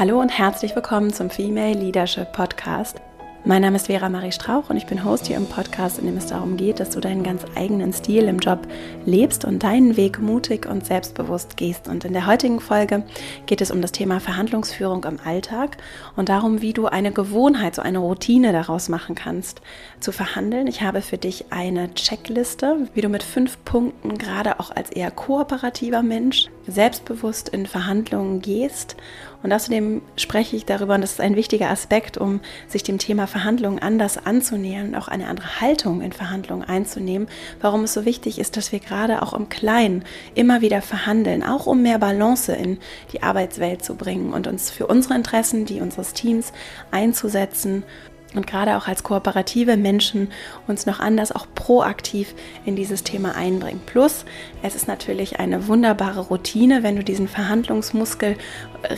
Hallo und herzlich willkommen zum Female Leadership Podcast. Mein Name ist Vera Marie Strauch und ich bin Host hier im Podcast, in dem es darum geht, dass du deinen ganz eigenen Stil im Job lebst und deinen Weg mutig und selbstbewusst gehst. Und in der heutigen Folge geht es um das Thema Verhandlungsführung im Alltag und darum, wie du eine Gewohnheit, so eine Routine daraus machen kannst, zu verhandeln. Ich habe für dich eine Checkliste, wie du mit fünf Punkten, gerade auch als eher kooperativer Mensch, selbstbewusst in Verhandlungen gehst und außerdem spreche ich darüber, und das ist ein wichtiger Aspekt, um sich dem Thema Verhandlungen anders anzunähern und auch eine andere Haltung in Verhandlungen einzunehmen, warum es so wichtig ist, dass wir gerade auch im Kleinen immer wieder verhandeln, auch um mehr Balance in die Arbeitswelt zu bringen und uns für unsere Interessen, die unseres Teams einzusetzen und gerade auch als kooperative Menschen uns noch anders auch proaktiv in dieses Thema einbringen. Plus, es ist natürlich eine wunderbare Routine, wenn du diesen Verhandlungsmuskel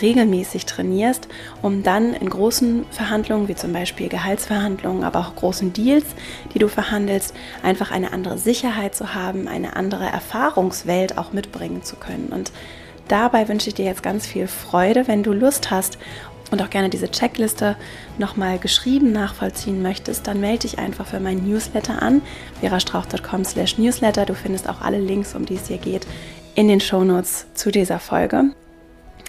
regelmäßig trainierst, um dann in großen Verhandlungen, wie zum Beispiel Gehaltsverhandlungen, aber auch großen Deals, die du verhandelst, einfach eine andere Sicherheit zu haben, eine andere Erfahrungswelt auch mitbringen zu können. Und dabei wünsche ich dir jetzt ganz viel Freude, wenn du Lust hast und auch gerne diese Checkliste nochmal geschrieben nachvollziehen möchtest, dann melde dich einfach für meinen Newsletter an, verastrauch.com slash newsletter. Du findest auch alle Links, um die es hier geht, in den Shownotes zu dieser Folge.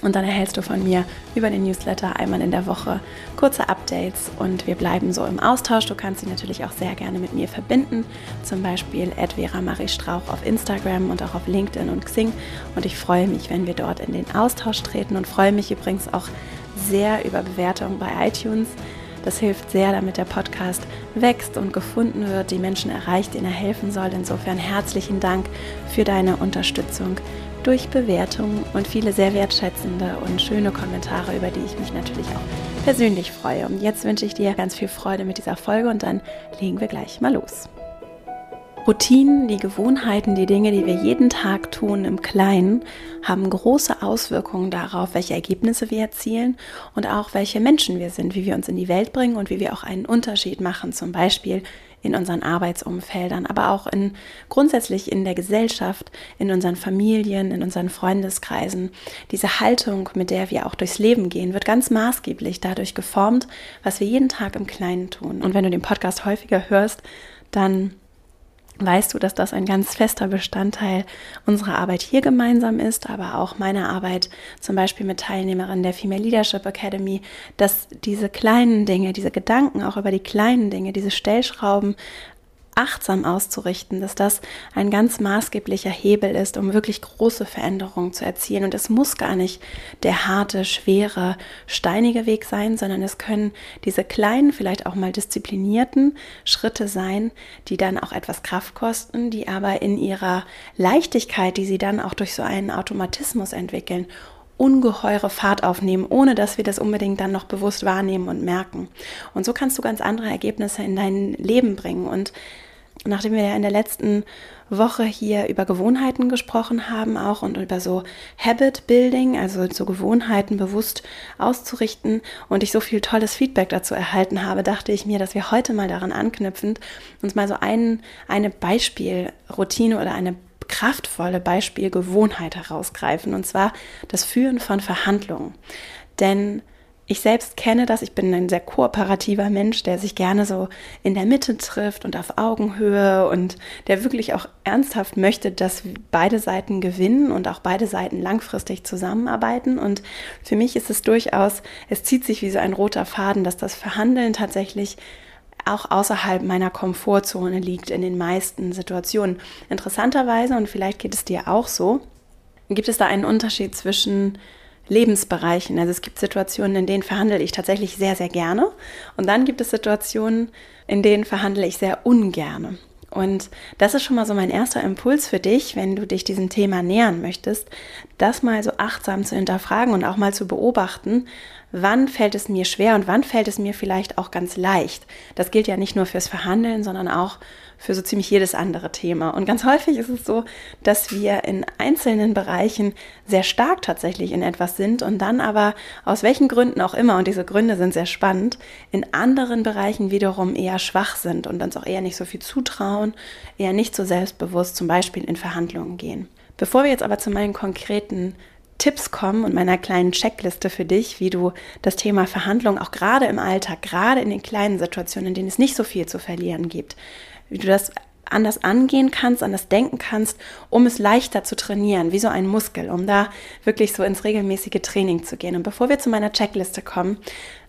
Und dann erhältst du von mir über den Newsletter einmal in der Woche kurze Updates und wir bleiben so im Austausch. Du kannst dich natürlich auch sehr gerne mit mir verbinden, zum Beispiel Vera Marie Strauch auf Instagram und auch auf LinkedIn und Xing. Und ich freue mich, wenn wir dort in den Austausch treten und freue mich übrigens auch sehr über Bewertungen bei iTunes. Das hilft sehr, damit der Podcast wächst und gefunden wird, die Menschen erreicht, denen er helfen soll. Insofern herzlichen Dank für deine Unterstützung durch Bewertungen und viele sehr wertschätzende und schöne Kommentare, über die ich mich natürlich auch persönlich freue. Und jetzt wünsche ich dir ganz viel Freude mit dieser Folge und dann legen wir gleich mal los. Routinen, die Gewohnheiten, die Dinge, die wir jeden Tag tun im Kleinen, haben große Auswirkungen darauf, welche Ergebnisse wir erzielen und auch welche Menschen wir sind, wie wir uns in die Welt bringen und wie wir auch einen Unterschied machen, zum Beispiel in unseren Arbeitsumfeldern, aber auch in grundsätzlich in der Gesellschaft, in unseren Familien, in unseren Freundeskreisen. Diese Haltung, mit der wir auch durchs Leben gehen, wird ganz maßgeblich dadurch geformt, was wir jeden Tag im Kleinen tun. Und wenn du den Podcast häufiger hörst, dann weißt du, dass das ein ganz fester Bestandteil unserer Arbeit hier gemeinsam ist, aber auch meiner Arbeit zum Beispiel mit Teilnehmerinnen der Female Leadership Academy, dass diese kleinen Dinge, diese Gedanken auch über die kleinen Dinge, diese Stellschrauben achtsam auszurichten, dass das ein ganz maßgeblicher Hebel ist, um wirklich große Veränderungen zu erzielen. Und es muss gar nicht der harte, schwere, steinige Weg sein, sondern es können diese kleinen, vielleicht auch mal disziplinierten Schritte sein, die dann auch etwas Kraft kosten, die aber in ihrer Leichtigkeit, die sie dann auch durch so einen Automatismus entwickeln, ungeheure Fahrt aufnehmen, ohne dass wir das unbedingt dann noch bewusst wahrnehmen und merken. Und so kannst du ganz andere Ergebnisse in dein Leben bringen. Und nachdem wir ja in der letzten Woche hier über Gewohnheiten gesprochen haben auch und über so Habit Building, also so Gewohnheiten bewusst auszurichten und ich so viel tolles Feedback dazu erhalten habe, dachte ich mir, dass wir heute mal daran anknüpfend uns mal so ein, eine Beispielroutine oder eine kraftvolle Beispielgewohnheit herausgreifen und zwar das Führen von Verhandlungen. Denn ich selbst kenne das, ich bin ein sehr kooperativer Mensch, der sich gerne so in der Mitte trifft und auf Augenhöhe und der wirklich auch ernsthaft möchte, dass beide Seiten gewinnen und auch beide Seiten langfristig zusammenarbeiten. Und für mich ist es durchaus, es zieht sich wie so ein roter Faden, dass das Verhandeln tatsächlich auch außerhalb meiner Komfortzone liegt in den meisten Situationen. Interessanterweise, und vielleicht geht es dir auch so, gibt es da einen Unterschied zwischen Lebensbereichen. Also es gibt Situationen, in denen verhandle ich tatsächlich sehr, sehr gerne. Und dann gibt es Situationen, in denen verhandle ich sehr ungerne. Und das ist schon mal so mein erster Impuls für dich, wenn du dich diesem Thema nähern möchtest, das mal so achtsam zu hinterfragen und auch mal zu beobachten, wann fällt es mir schwer und wann fällt es mir vielleicht auch ganz leicht. Das gilt ja nicht nur fürs Verhandeln, sondern auch für so ziemlich jedes andere Thema. Und ganz häufig ist es so, dass wir in einzelnen Bereichen sehr stark tatsächlich in etwas sind und dann aber aus welchen Gründen auch immer, und diese Gründe sind sehr spannend, in anderen Bereichen wiederum eher schwach sind und uns auch eher nicht so viel zutrauen, eher nicht so selbstbewusst zum Beispiel in Verhandlungen gehen. Bevor wir jetzt aber zu meinen konkreten Tipps kommen und meiner kleinen Checkliste für dich, wie du das Thema Verhandlung auch gerade im Alltag, gerade in den kleinen Situationen, in denen es nicht so viel zu verlieren gibt, wie du das anders angehen kannst, anders denken kannst, um es leichter zu trainieren, wie so ein Muskel, um da wirklich so ins regelmäßige Training zu gehen. Und bevor wir zu meiner Checkliste kommen,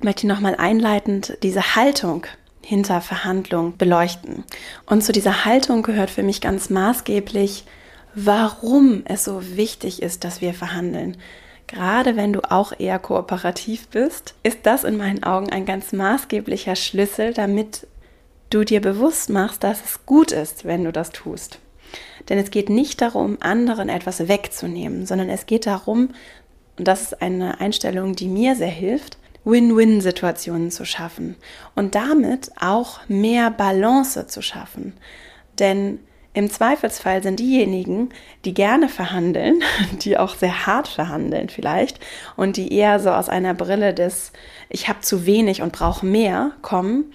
möchte ich nochmal einleitend diese Haltung hinter Verhandlung beleuchten. Und zu dieser Haltung gehört für mich ganz maßgeblich, warum es so wichtig ist, dass wir verhandeln. Gerade wenn du auch eher kooperativ bist, ist das in meinen Augen ein ganz maßgeblicher Schlüssel, damit du dir bewusst machst, dass es gut ist, wenn du das tust. Denn es geht nicht darum, anderen etwas wegzunehmen, sondern es geht darum, und das ist eine Einstellung, die mir sehr hilft, Win-Win-Situationen zu schaffen und damit auch mehr Balance zu schaffen. Denn im Zweifelsfall sind diejenigen, die gerne verhandeln, die auch sehr hart verhandeln vielleicht und die eher so aus einer Brille des Ich habe zu wenig und brauche mehr kommen,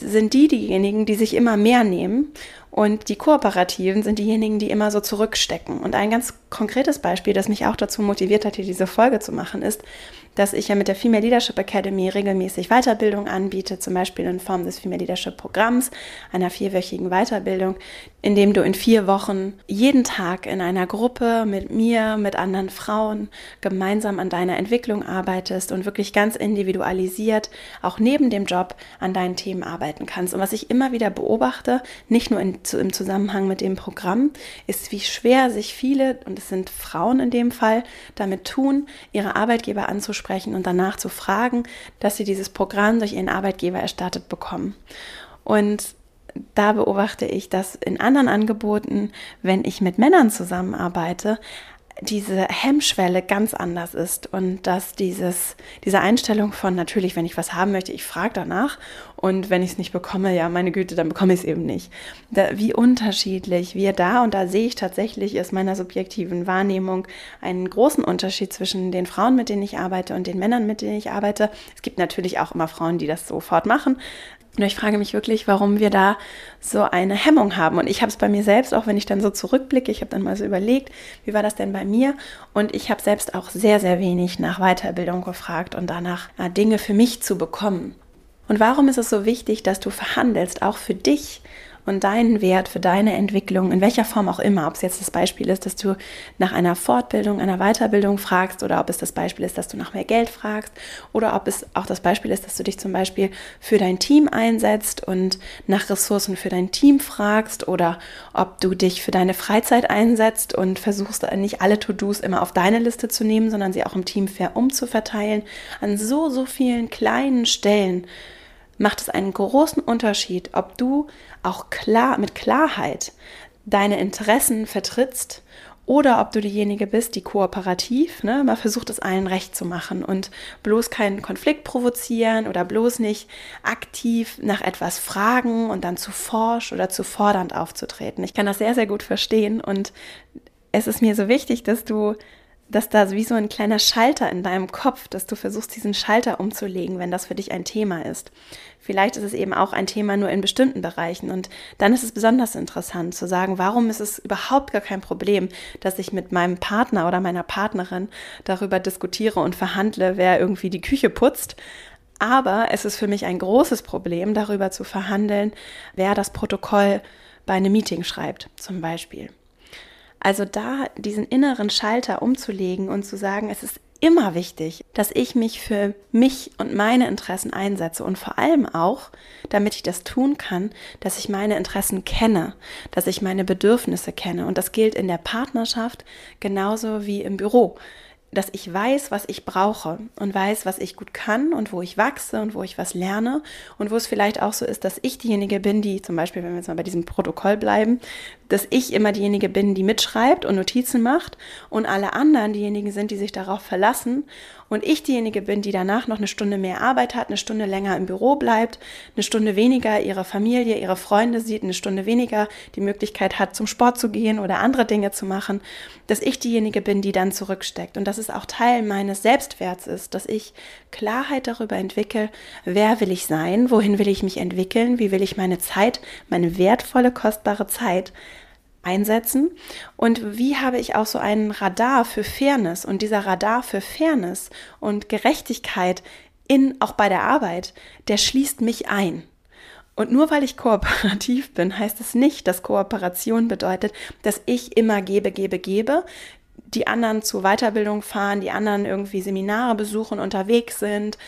sind die diejenigen, die sich immer mehr nehmen und die Kooperativen sind diejenigen, die immer so zurückstecken. Und ein ganz konkretes Beispiel, das mich auch dazu motiviert hat, hier diese Folge zu machen, ist, dass ich ja mit der Female Leadership Academy regelmäßig Weiterbildung anbiete, zum Beispiel in Form des Female Leadership Programms, einer vierwöchigen Weiterbildung, in dem du in vier Wochen jeden Tag in einer Gruppe mit mir, mit anderen Frauen gemeinsam an deiner Entwicklung arbeitest und wirklich ganz individualisiert auch neben dem Job an deinen Themen arbeiten kannst. Und was ich immer wieder beobachte, nicht nur in, im Zusammenhang mit dem Programm, ist, wie schwer sich viele, und es sind Frauen in dem Fall, damit tun, ihre Arbeitgeber anzusprechen und danach zu fragen, dass sie dieses Programm durch ihren Arbeitgeber erstattet bekommen. Und da beobachte ich, dass in anderen Angeboten, wenn ich mit Männern zusammenarbeite, diese Hemmschwelle ganz anders ist und dass dieses, diese Einstellung von natürlich, wenn ich was haben möchte, ich frage danach und wenn ich es nicht bekomme, ja, meine Güte, dann bekomme ich es eben nicht. Da, wie unterschiedlich wir da, und da sehe ich tatsächlich aus meiner subjektiven Wahrnehmung einen großen Unterschied zwischen den Frauen, mit denen ich arbeite und den Männern, mit denen ich arbeite. Es gibt natürlich auch immer Frauen, die das sofort machen, nur ich frage mich wirklich, warum wir da so eine Hemmung haben. Und ich habe es bei mir selbst, auch wenn ich dann so zurückblicke, ich habe dann mal so überlegt, wie war das denn bei mir? Und ich habe selbst auch sehr, sehr wenig nach Weiterbildung gefragt und danach äh, Dinge für mich zu bekommen. Und warum ist es so wichtig, dass du verhandelst, auch für dich und deinen Wert für deine Entwicklung, in welcher Form auch immer, ob es jetzt das Beispiel ist, dass du nach einer Fortbildung, einer Weiterbildung fragst oder ob es das Beispiel ist, dass du nach mehr Geld fragst oder ob es auch das Beispiel ist, dass du dich zum Beispiel für dein Team einsetzt und nach Ressourcen für dein Team fragst oder ob du dich für deine Freizeit einsetzt und versuchst nicht alle To-Dos immer auf deine Liste zu nehmen, sondern sie auch im Team fair umzuverteilen. An so, so vielen kleinen Stellen macht es einen großen Unterschied, ob du auch klar mit Klarheit deine Interessen vertrittst oder ob du diejenige bist, die kooperativ, ne, mal versucht es allen recht zu machen und bloß keinen Konflikt provozieren oder bloß nicht aktiv nach etwas fragen und dann zu forsch oder zu fordernd aufzutreten. Ich kann das sehr, sehr gut verstehen und es ist mir so wichtig, dass du dass da wie so ein kleiner Schalter in deinem Kopf, dass du versuchst, diesen Schalter umzulegen, wenn das für dich ein Thema ist. Vielleicht ist es eben auch ein Thema nur in bestimmten Bereichen. Und dann ist es besonders interessant zu sagen, warum ist es überhaupt gar kein Problem, dass ich mit meinem Partner oder meiner Partnerin darüber diskutiere und verhandle, wer irgendwie die Küche putzt. Aber es ist für mich ein großes Problem, darüber zu verhandeln, wer das Protokoll bei einem Meeting schreibt, zum Beispiel. Also da diesen inneren Schalter umzulegen und zu sagen, es ist immer wichtig, dass ich mich für mich und meine Interessen einsetze und vor allem auch, damit ich das tun kann, dass ich meine Interessen kenne, dass ich meine Bedürfnisse kenne. Und das gilt in der Partnerschaft genauso wie im Büro dass ich weiß, was ich brauche und weiß, was ich gut kann und wo ich wachse und wo ich was lerne und wo es vielleicht auch so ist, dass ich diejenige bin, die zum Beispiel, wenn wir jetzt mal bei diesem Protokoll bleiben, dass ich immer diejenige bin, die mitschreibt und Notizen macht und alle anderen diejenigen sind, die sich darauf verlassen und ich diejenige bin, die danach noch eine Stunde mehr Arbeit hat, eine Stunde länger im Büro bleibt, eine Stunde weniger ihre Familie, ihre Freunde sieht, eine Stunde weniger die Möglichkeit hat, zum Sport zu gehen oder andere Dinge zu machen, dass ich diejenige bin, die dann zurücksteckt. Und dass es auch Teil meines Selbstwerts ist, dass ich Klarheit darüber entwickle, wer will ich sein, wohin will ich mich entwickeln, wie will ich meine Zeit, meine wertvolle, kostbare Zeit einsetzen und wie habe ich auch so einen Radar für Fairness und dieser Radar für Fairness und Gerechtigkeit in auch bei der Arbeit, der schließt mich ein. Und nur weil ich kooperativ bin, heißt es nicht, dass Kooperation bedeutet, dass ich immer gebe, gebe, gebe, die anderen zur Weiterbildung fahren, die anderen irgendwie Seminare besuchen, unterwegs sind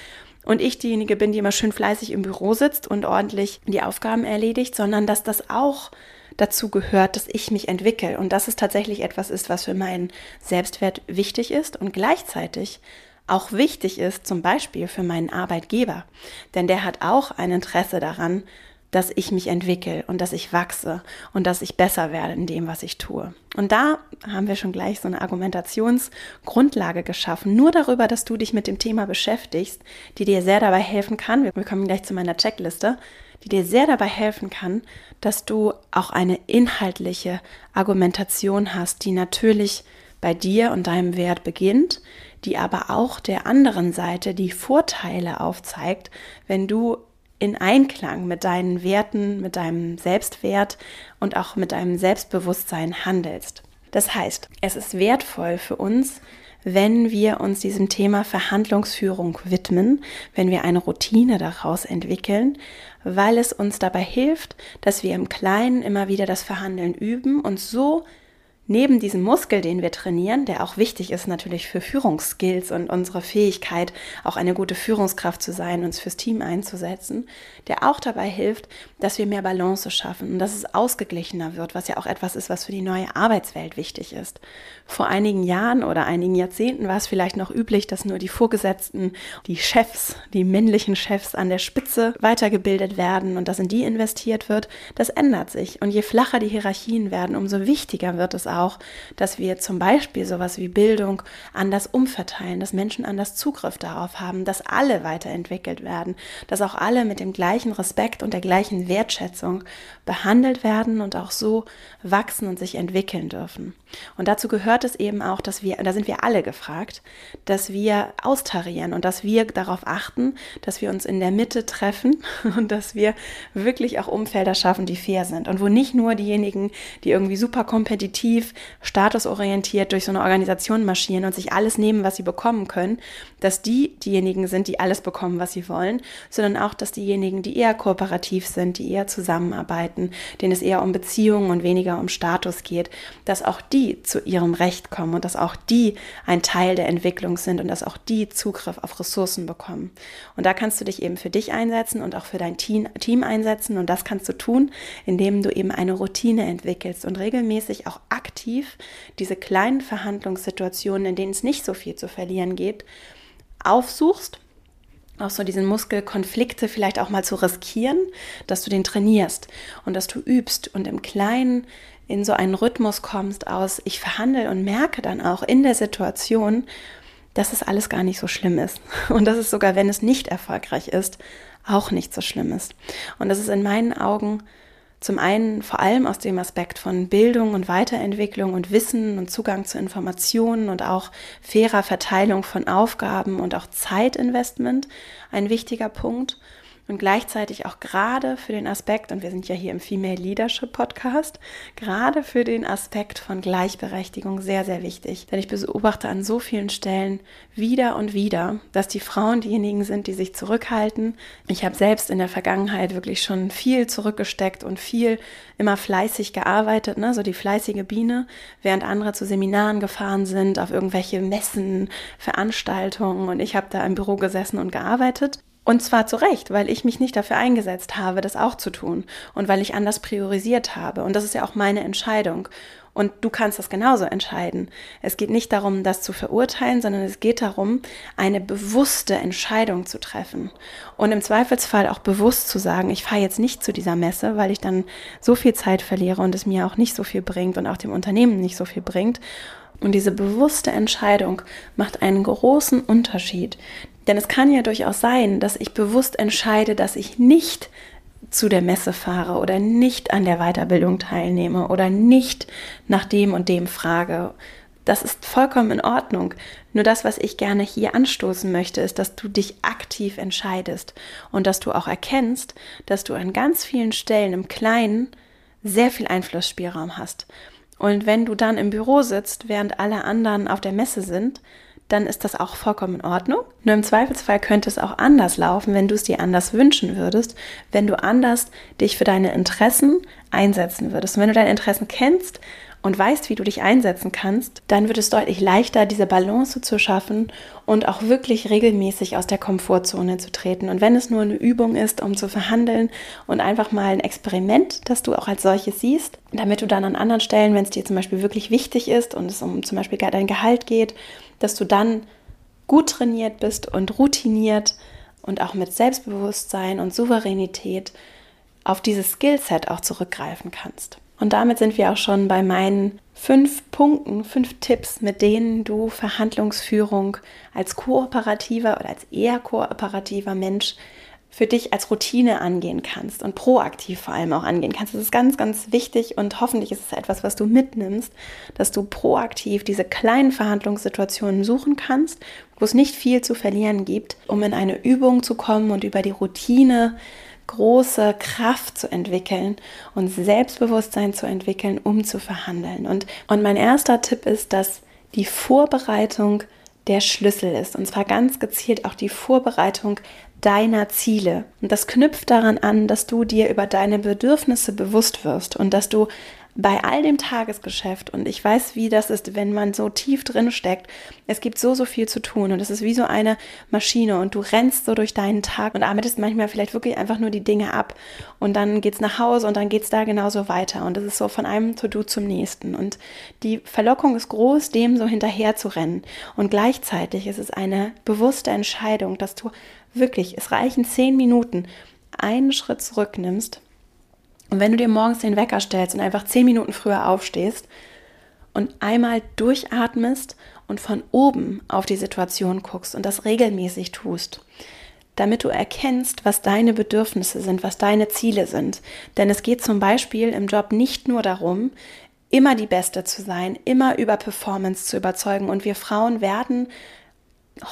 und ich diejenige bin, die immer schön fleißig im Büro sitzt und ordentlich die Aufgaben erledigt, sondern dass das auch dazu gehört, dass ich mich entwickle und dass es tatsächlich etwas ist, was für meinen Selbstwert wichtig ist und gleichzeitig auch wichtig ist, zum Beispiel für meinen Arbeitgeber. Denn der hat auch ein Interesse daran, dass ich mich entwickle und dass ich wachse und dass ich besser werde in dem, was ich tue. Und da haben wir schon gleich so eine Argumentationsgrundlage geschaffen, nur darüber, dass du dich mit dem Thema beschäftigst, die dir sehr dabei helfen kann. Wir kommen gleich zu meiner Checkliste, die dir sehr dabei helfen kann, dass du auch eine inhaltliche Argumentation hast, die natürlich bei dir und deinem Wert beginnt, die aber auch der anderen Seite die Vorteile aufzeigt, wenn du in Einklang mit deinen Werten, mit deinem Selbstwert und auch mit deinem Selbstbewusstsein handelst. Das heißt, es ist wertvoll für uns, wenn wir uns diesem Thema Verhandlungsführung widmen, wenn wir eine Routine daraus entwickeln, weil es uns dabei hilft, dass wir im Kleinen immer wieder das Verhandeln üben und so neben diesem Muskel, den wir trainieren, der auch wichtig ist natürlich für Führungsskills und unsere Fähigkeit, auch eine gute Führungskraft zu sein, uns fürs Team einzusetzen, der auch dabei hilft, dass wir mehr Balance schaffen und dass es ausgeglichener wird, was ja auch etwas ist, was für die neue Arbeitswelt wichtig ist. Vor einigen Jahren oder einigen Jahrzehnten war es vielleicht noch üblich, dass nur die Vorgesetzten, die Chefs, die männlichen Chefs an der Spitze weitergebildet werden und dass in die investiert wird. Das ändert sich und je flacher die Hierarchien werden, umso wichtiger wird es auch, dass wir zum Beispiel sowas wie Bildung anders umverteilen, dass Menschen anders Zugriff darauf haben, dass alle weiterentwickelt werden, dass auch alle mit dem gleichen Respekt und der gleichen Wertschätzung behandelt werden und auch so wachsen und sich entwickeln dürfen. Und dazu gehört es eben auch, dass wir, da sind wir alle gefragt, dass wir austarieren und dass wir darauf achten, dass wir uns in der Mitte treffen und dass wir wirklich auch Umfelder schaffen, die fair sind und wo nicht nur diejenigen, die irgendwie super kompetitiv, statusorientiert durch so eine Organisation marschieren und sich alles nehmen, was sie bekommen können, dass die diejenigen sind, die alles bekommen, was sie wollen, sondern auch, dass diejenigen, die eher kooperativ sind, die eher zusammenarbeiten, denen es eher um Beziehungen und weniger um Status geht, dass auch die die zu ihrem Recht kommen und dass auch die ein Teil der Entwicklung sind und dass auch die Zugriff auf Ressourcen bekommen. Und da kannst du dich eben für dich einsetzen und auch für dein Team, Team einsetzen und das kannst du tun, indem du eben eine Routine entwickelst und regelmäßig auch aktiv diese kleinen Verhandlungssituationen, in denen es nicht so viel zu verlieren gibt, aufsuchst auch so diesen Muskel Konflikte vielleicht auch mal zu riskieren, dass du den trainierst und dass du übst und im Kleinen in so einen Rhythmus kommst aus, ich verhandle und merke dann auch in der Situation, dass es alles gar nicht so schlimm ist. Und dass es sogar, wenn es nicht erfolgreich ist, auch nicht so schlimm ist. Und das ist in meinen Augen zum einen vor allem aus dem Aspekt von Bildung und Weiterentwicklung und Wissen und Zugang zu Informationen und auch fairer Verteilung von Aufgaben und auch Zeitinvestment ein wichtiger Punkt und gleichzeitig auch gerade für den Aspekt, und wir sind ja hier im Female Leadership Podcast, gerade für den Aspekt von Gleichberechtigung sehr, sehr wichtig. Denn ich beobachte an so vielen Stellen wieder und wieder, dass die Frauen diejenigen sind, die sich zurückhalten. Ich habe selbst in der Vergangenheit wirklich schon viel zurückgesteckt und viel immer fleißig gearbeitet, ne? so die fleißige Biene, während andere zu Seminaren gefahren sind, auf irgendwelche Messen, Veranstaltungen und ich habe da im Büro gesessen und gearbeitet. Und zwar zu Recht, weil ich mich nicht dafür eingesetzt habe, das auch zu tun und weil ich anders priorisiert habe. Und das ist ja auch meine Entscheidung. Und du kannst das genauso entscheiden. Es geht nicht darum, das zu verurteilen, sondern es geht darum, eine bewusste Entscheidung zu treffen. Und im Zweifelsfall auch bewusst zu sagen, ich fahre jetzt nicht zu dieser Messe, weil ich dann so viel Zeit verliere und es mir auch nicht so viel bringt und auch dem Unternehmen nicht so viel bringt. Und diese bewusste Entscheidung macht einen großen Unterschied. Denn es kann ja durchaus sein, dass ich bewusst entscheide, dass ich nicht zu der Messe fahre oder nicht an der Weiterbildung teilnehme oder nicht nach dem und dem frage. Das ist vollkommen in Ordnung. Nur das, was ich gerne hier anstoßen möchte, ist, dass du dich aktiv entscheidest und dass du auch erkennst, dass du an ganz vielen Stellen im Kleinen sehr viel Einflussspielraum hast. Und wenn du dann im Büro sitzt, während alle anderen auf der Messe sind, dann ist das auch vollkommen in Ordnung. Nur im Zweifelsfall könnte es auch anders laufen, wenn du es dir anders wünschen würdest, wenn du anders dich für deine Interessen einsetzen würdest. Und wenn du deine Interessen kennst und weißt, wie du dich einsetzen kannst, dann wird es deutlich leichter, diese Balance zu schaffen und auch wirklich regelmäßig aus der Komfortzone zu treten. Und wenn es nur eine Übung ist, um zu verhandeln und einfach mal ein Experiment, das du auch als solches siehst, damit du dann an anderen Stellen, wenn es dir zum Beispiel wirklich wichtig ist und es um zum Beispiel dein Gehalt geht, dass du dann gut trainiert bist und routiniert und auch mit Selbstbewusstsein und Souveränität auf dieses Skillset auch zurückgreifen kannst. Und damit sind wir auch schon bei meinen fünf Punkten, fünf Tipps, mit denen du Verhandlungsführung als kooperativer oder als eher kooperativer Mensch für dich als Routine angehen kannst und proaktiv vor allem auch angehen kannst. Das ist ganz, ganz wichtig und hoffentlich ist es etwas, was du mitnimmst, dass du proaktiv diese kleinen Verhandlungssituationen suchen kannst, wo es nicht viel zu verlieren gibt, um in eine Übung zu kommen und über die Routine große Kraft zu entwickeln und Selbstbewusstsein zu entwickeln, um zu verhandeln. Und, und mein erster Tipp ist, dass die Vorbereitung der Schlüssel ist. Und zwar ganz gezielt auch die Vorbereitung deiner Ziele. Und das knüpft daran an, dass du dir über deine Bedürfnisse bewusst wirst und dass du bei all dem Tagesgeschäft. Und ich weiß, wie das ist, wenn man so tief drin steckt. Es gibt so, so viel zu tun. Und es ist wie so eine Maschine. Und du rennst so durch deinen Tag und arbeitest manchmal vielleicht wirklich einfach nur die Dinge ab. Und dann geht's nach Hause und dann geht's da genauso weiter. Und es ist so von einem To-Do zum nächsten. Und die Verlockung ist groß, dem so hinterher zu rennen. Und gleichzeitig ist es eine bewusste Entscheidung, dass du wirklich, es reichen zehn Minuten, einen Schritt zurücknimmst und wenn du dir morgens den Wecker stellst und einfach zehn Minuten früher aufstehst und einmal durchatmest und von oben auf die Situation guckst und das regelmäßig tust, damit du erkennst, was deine Bedürfnisse sind, was deine Ziele sind. Denn es geht zum Beispiel im Job nicht nur darum, immer die Beste zu sein, immer über Performance zu überzeugen. Und wir Frauen werden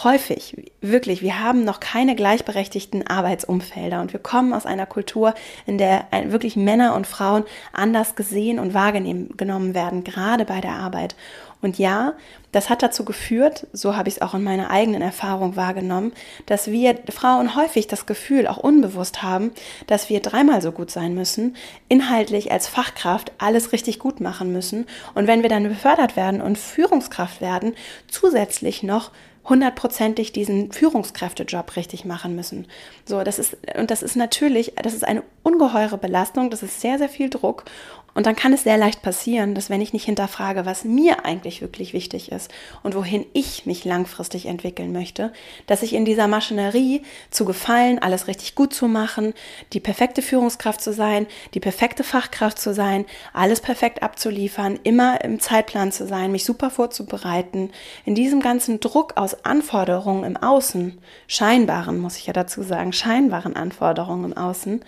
häufig, wirklich, wir haben noch keine gleichberechtigten Arbeitsumfelder und wir kommen aus einer Kultur, in der wirklich Männer und Frauen anders gesehen und wahrgenommen werden, gerade bei der Arbeit. Und ja, das hat dazu geführt, so habe ich es auch in meiner eigenen Erfahrung wahrgenommen, dass wir Frauen häufig das Gefühl, auch unbewusst haben, dass wir dreimal so gut sein müssen, inhaltlich als Fachkraft alles richtig gut machen müssen. Und wenn wir dann befördert werden und Führungskraft werden, zusätzlich noch hundertprozentig diesen Führungskräftejob richtig machen müssen. So, das ist, und das ist natürlich, das ist eine ungeheure Belastung, das ist sehr, sehr viel Druck. Und dann kann es sehr leicht passieren, dass wenn ich nicht hinterfrage, was mir eigentlich wirklich wichtig ist und wohin ich mich langfristig entwickeln möchte, dass ich in dieser Maschinerie zu gefallen, alles richtig gut zu machen, die perfekte Führungskraft zu sein, die perfekte Fachkraft zu sein, alles perfekt abzuliefern, immer im Zeitplan zu sein, mich super vorzubereiten, in diesem ganzen Druck aus Anforderungen im Außen, scheinbaren, muss ich ja dazu sagen, scheinbaren Anforderungen im Außen,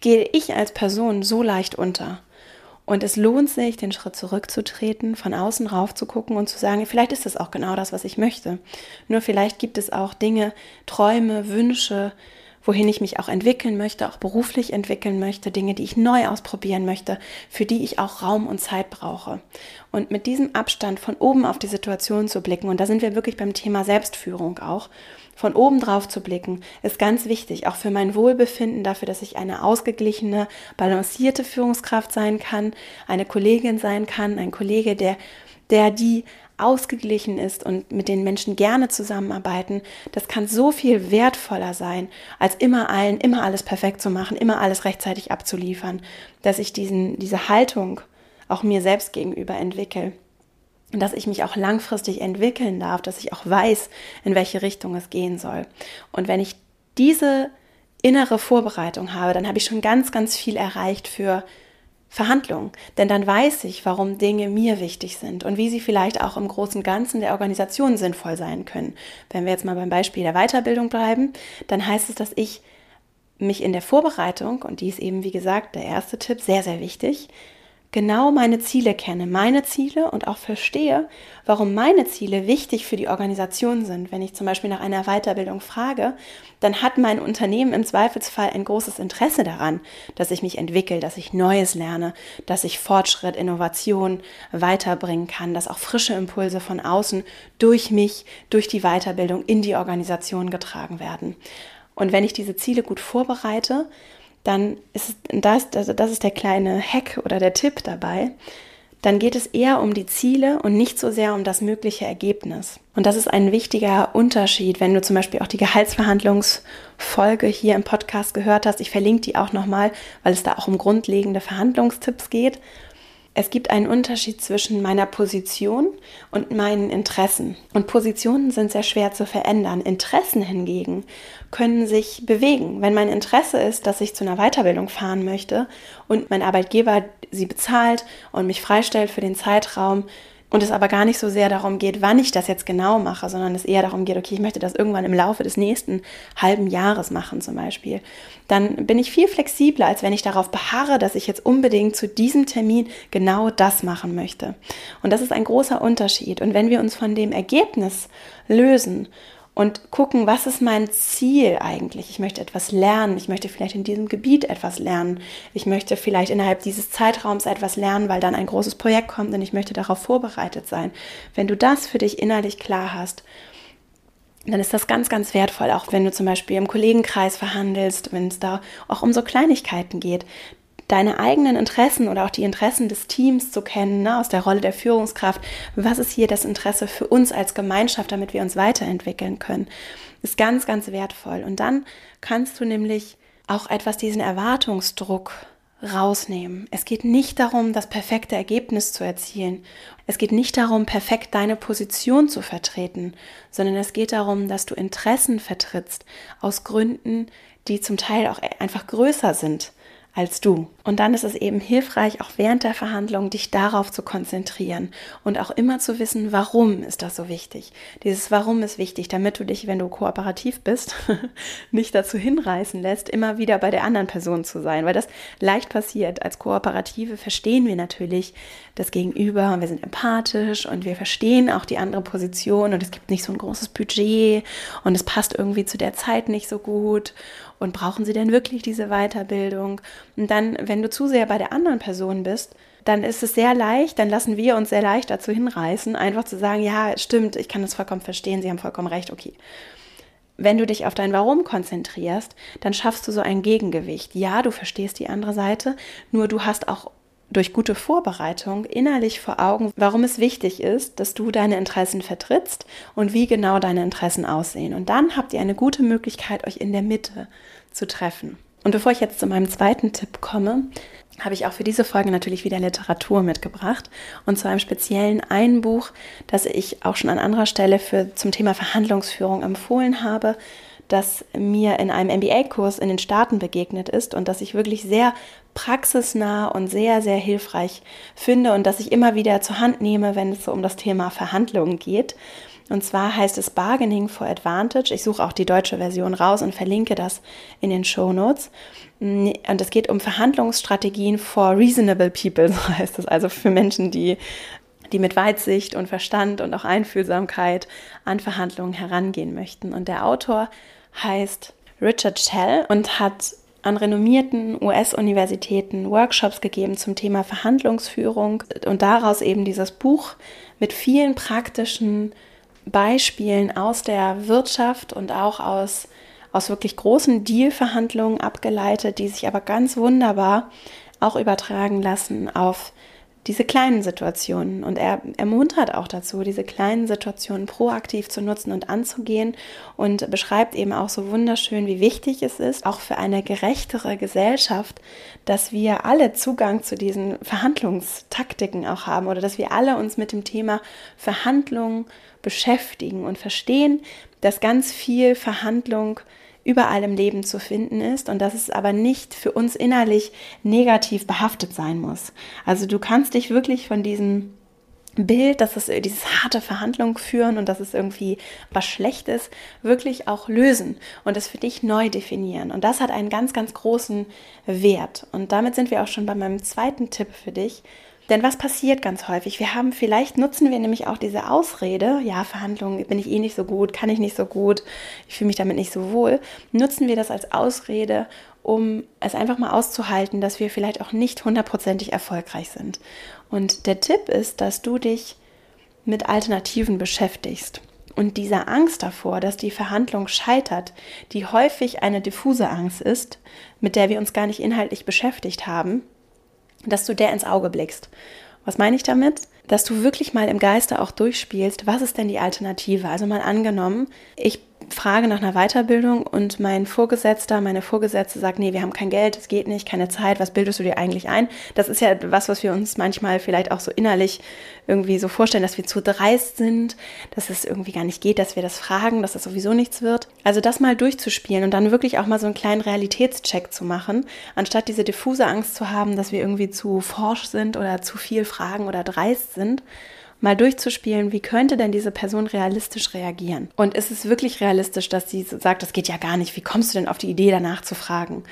gehe ich als Person so leicht unter. Und es lohnt sich, den Schritt zurückzutreten, von außen rauf zu gucken und zu sagen, vielleicht ist das auch genau das, was ich möchte. Nur vielleicht gibt es auch Dinge, Träume, Wünsche, wohin ich mich auch entwickeln möchte, auch beruflich entwickeln möchte, Dinge, die ich neu ausprobieren möchte, für die ich auch Raum und Zeit brauche. Und mit diesem Abstand von oben auf die Situation zu blicken, und da sind wir wirklich beim Thema Selbstführung auch, von oben drauf zu blicken, ist ganz wichtig, auch für mein Wohlbefinden, dafür, dass ich eine ausgeglichene, balancierte Führungskraft sein kann, eine Kollegin sein kann, ein Kollege, der, der die ausgeglichen ist und mit den Menschen gerne zusammenarbeiten, das kann so viel wertvoller sein, als immer allen, immer alles perfekt zu machen, immer alles rechtzeitig abzuliefern, dass ich diesen, diese Haltung auch mir selbst gegenüber entwickle dass ich mich auch langfristig entwickeln darf, dass ich auch weiß, in welche Richtung es gehen soll. Und wenn ich diese innere Vorbereitung habe, dann habe ich schon ganz, ganz viel erreicht für Verhandlungen. Denn dann weiß ich, warum Dinge mir wichtig sind und wie sie vielleicht auch im großen Ganzen der Organisation sinnvoll sein können. Wenn wir jetzt mal beim Beispiel der Weiterbildung bleiben, dann heißt es, dass ich mich in der Vorbereitung, und die ist eben, wie gesagt, der erste Tipp, sehr, sehr wichtig, genau meine Ziele kenne, meine Ziele und auch verstehe, warum meine Ziele wichtig für die Organisation sind. Wenn ich zum Beispiel nach einer Weiterbildung frage, dann hat mein Unternehmen im Zweifelsfall ein großes Interesse daran, dass ich mich entwickle, dass ich Neues lerne, dass ich Fortschritt, Innovation weiterbringen kann, dass auch frische Impulse von außen durch mich, durch die Weiterbildung in die Organisation getragen werden. Und wenn ich diese Ziele gut vorbereite, dann ist das, also das ist der kleine Hack oder der Tipp dabei, dann geht es eher um die Ziele und nicht so sehr um das mögliche Ergebnis. Und das ist ein wichtiger Unterschied, wenn du zum Beispiel auch die Gehaltsverhandlungsfolge hier im Podcast gehört hast. Ich verlinke die auch nochmal, weil es da auch um grundlegende Verhandlungstipps geht es gibt einen Unterschied zwischen meiner Position und meinen Interessen. Und Positionen sind sehr schwer zu verändern. Interessen hingegen können sich bewegen. Wenn mein Interesse ist, dass ich zu einer Weiterbildung fahren möchte und mein Arbeitgeber sie bezahlt und mich freistellt für den Zeitraum, und es aber gar nicht so sehr darum geht, wann ich das jetzt genau mache, sondern es eher darum geht, okay, ich möchte das irgendwann im Laufe des nächsten halben Jahres machen zum Beispiel, dann bin ich viel flexibler, als wenn ich darauf beharre, dass ich jetzt unbedingt zu diesem Termin genau das machen möchte. Und das ist ein großer Unterschied. Und wenn wir uns von dem Ergebnis lösen und gucken, was ist mein Ziel eigentlich? Ich möchte etwas lernen, ich möchte vielleicht in diesem Gebiet etwas lernen, ich möchte vielleicht innerhalb dieses Zeitraums etwas lernen, weil dann ein großes Projekt kommt und ich möchte darauf vorbereitet sein. Wenn du das für dich innerlich klar hast, dann ist das ganz, ganz wertvoll, auch wenn du zum Beispiel im Kollegenkreis verhandelst, wenn es da auch um so Kleinigkeiten geht, deine eigenen Interessen oder auch die Interessen des Teams zu kennen, ne, aus der Rolle der Führungskraft. Was ist hier das Interesse für uns als Gemeinschaft, damit wir uns weiterentwickeln können? Ist ganz, ganz wertvoll. Und dann kannst du nämlich auch etwas diesen Erwartungsdruck rausnehmen. Es geht nicht darum, das perfekte Ergebnis zu erzielen. Es geht nicht darum, perfekt deine Position zu vertreten, sondern es geht darum, dass du Interessen vertrittst aus Gründen, die zum Teil auch einfach größer sind als du. Und dann ist es eben hilfreich, auch während der Verhandlung dich darauf zu konzentrieren und auch immer zu wissen, warum ist das so wichtig. Dieses Warum ist wichtig, damit du dich, wenn du kooperativ bist, nicht dazu hinreißen lässt, immer wieder bei der anderen Person zu sein, weil das leicht passiert. Als Kooperative verstehen wir natürlich das Gegenüber und wir sind empathisch und wir verstehen auch die andere Position und es gibt nicht so ein großes Budget und es passt irgendwie zu der Zeit nicht so gut und brauchen sie denn wirklich diese Weiterbildung? Und dann, wenn du zu sehr bei der anderen Person bist, dann ist es sehr leicht, dann lassen wir uns sehr leicht dazu hinreißen, einfach zu sagen, ja, stimmt, ich kann das vollkommen verstehen, Sie haben vollkommen recht, okay. Wenn du dich auf dein Warum konzentrierst, dann schaffst du so ein Gegengewicht. Ja, du verstehst die andere Seite, nur du hast auch durch gute Vorbereitung innerlich vor Augen, warum es wichtig ist, dass du deine Interessen vertrittst und wie genau deine Interessen aussehen. Und dann habt ihr eine gute Möglichkeit, euch in der Mitte zu treffen. Und bevor ich jetzt zu meinem zweiten Tipp komme, habe ich auch für diese Folge natürlich wieder Literatur mitgebracht. Und zu einem speziellen ein Buch, das ich auch schon an anderer Stelle für, zum Thema Verhandlungsführung empfohlen habe das mir in einem MBA-Kurs in den Staaten begegnet ist und das ich wirklich sehr praxisnah und sehr, sehr hilfreich finde und das ich immer wieder zur Hand nehme, wenn es so um das Thema Verhandlungen geht. Und zwar heißt es Bargaining for Advantage. Ich suche auch die deutsche Version raus und verlinke das in den Show Notes. Und es geht um Verhandlungsstrategien for reasonable people, so heißt es. Also für Menschen, die die mit Weitsicht und Verstand und auch Einfühlsamkeit an Verhandlungen herangehen möchten. Und der Autor heißt Richard Shell und hat an renommierten US-Universitäten Workshops gegeben zum Thema Verhandlungsführung und daraus eben dieses Buch mit vielen praktischen Beispielen aus der Wirtschaft und auch aus, aus wirklich großen Dealverhandlungen abgeleitet, die sich aber ganz wunderbar auch übertragen lassen auf diese kleinen Situationen. Und er ermuntert auch dazu, diese kleinen Situationen proaktiv zu nutzen und anzugehen und beschreibt eben auch so wunderschön, wie wichtig es ist, auch für eine gerechtere Gesellschaft, dass wir alle Zugang zu diesen Verhandlungstaktiken auch haben oder dass wir alle uns mit dem Thema Verhandlung beschäftigen und verstehen, dass ganz viel Verhandlung überall im Leben zu finden ist und dass es aber nicht für uns innerlich negativ behaftet sein muss. Also du kannst dich wirklich von diesen Bild, dass es dieses harte Verhandlungen führen und dass es irgendwie was Schlechtes, wirklich auch lösen und es für dich neu definieren. Und das hat einen ganz, ganz großen Wert. Und damit sind wir auch schon bei meinem zweiten Tipp für dich. Denn was passiert ganz häufig? Wir haben, vielleicht nutzen wir nämlich auch diese Ausrede, ja, Verhandlungen bin ich eh nicht so gut, kann ich nicht so gut, ich fühle mich damit nicht so wohl. Nutzen wir das als Ausrede, um es einfach mal auszuhalten, dass wir vielleicht auch nicht hundertprozentig erfolgreich sind. Und der Tipp ist, dass du dich mit Alternativen beschäftigst. Und diese Angst davor, dass die Verhandlung scheitert, die häufig eine diffuse Angst ist, mit der wir uns gar nicht inhaltlich beschäftigt haben, dass du der ins Auge blickst. Was meine ich damit? Dass du wirklich mal im Geiste auch durchspielst, was ist denn die Alternative? Also mal angenommen, ich frage nach einer Weiterbildung und mein Vorgesetzter, meine Vorgesetzte sagt, nee, wir haben kein Geld, es geht nicht, keine Zeit, was bildest du dir eigentlich ein? Das ist ja was, was wir uns manchmal vielleicht auch so innerlich irgendwie so vorstellen, dass wir zu dreist sind, dass es irgendwie gar nicht geht, dass wir das fragen, dass das sowieso nichts wird. Also das mal durchzuspielen und dann wirklich auch mal so einen kleinen Realitätscheck zu machen, anstatt diese diffuse Angst zu haben, dass wir irgendwie zu forsch sind oder zu viel fragen oder dreist sind mal durchzuspielen, wie könnte denn diese Person realistisch reagieren? Und ist es wirklich realistisch, dass sie sagt, das geht ja gar nicht, wie kommst du denn auf die Idee, danach zu fragen?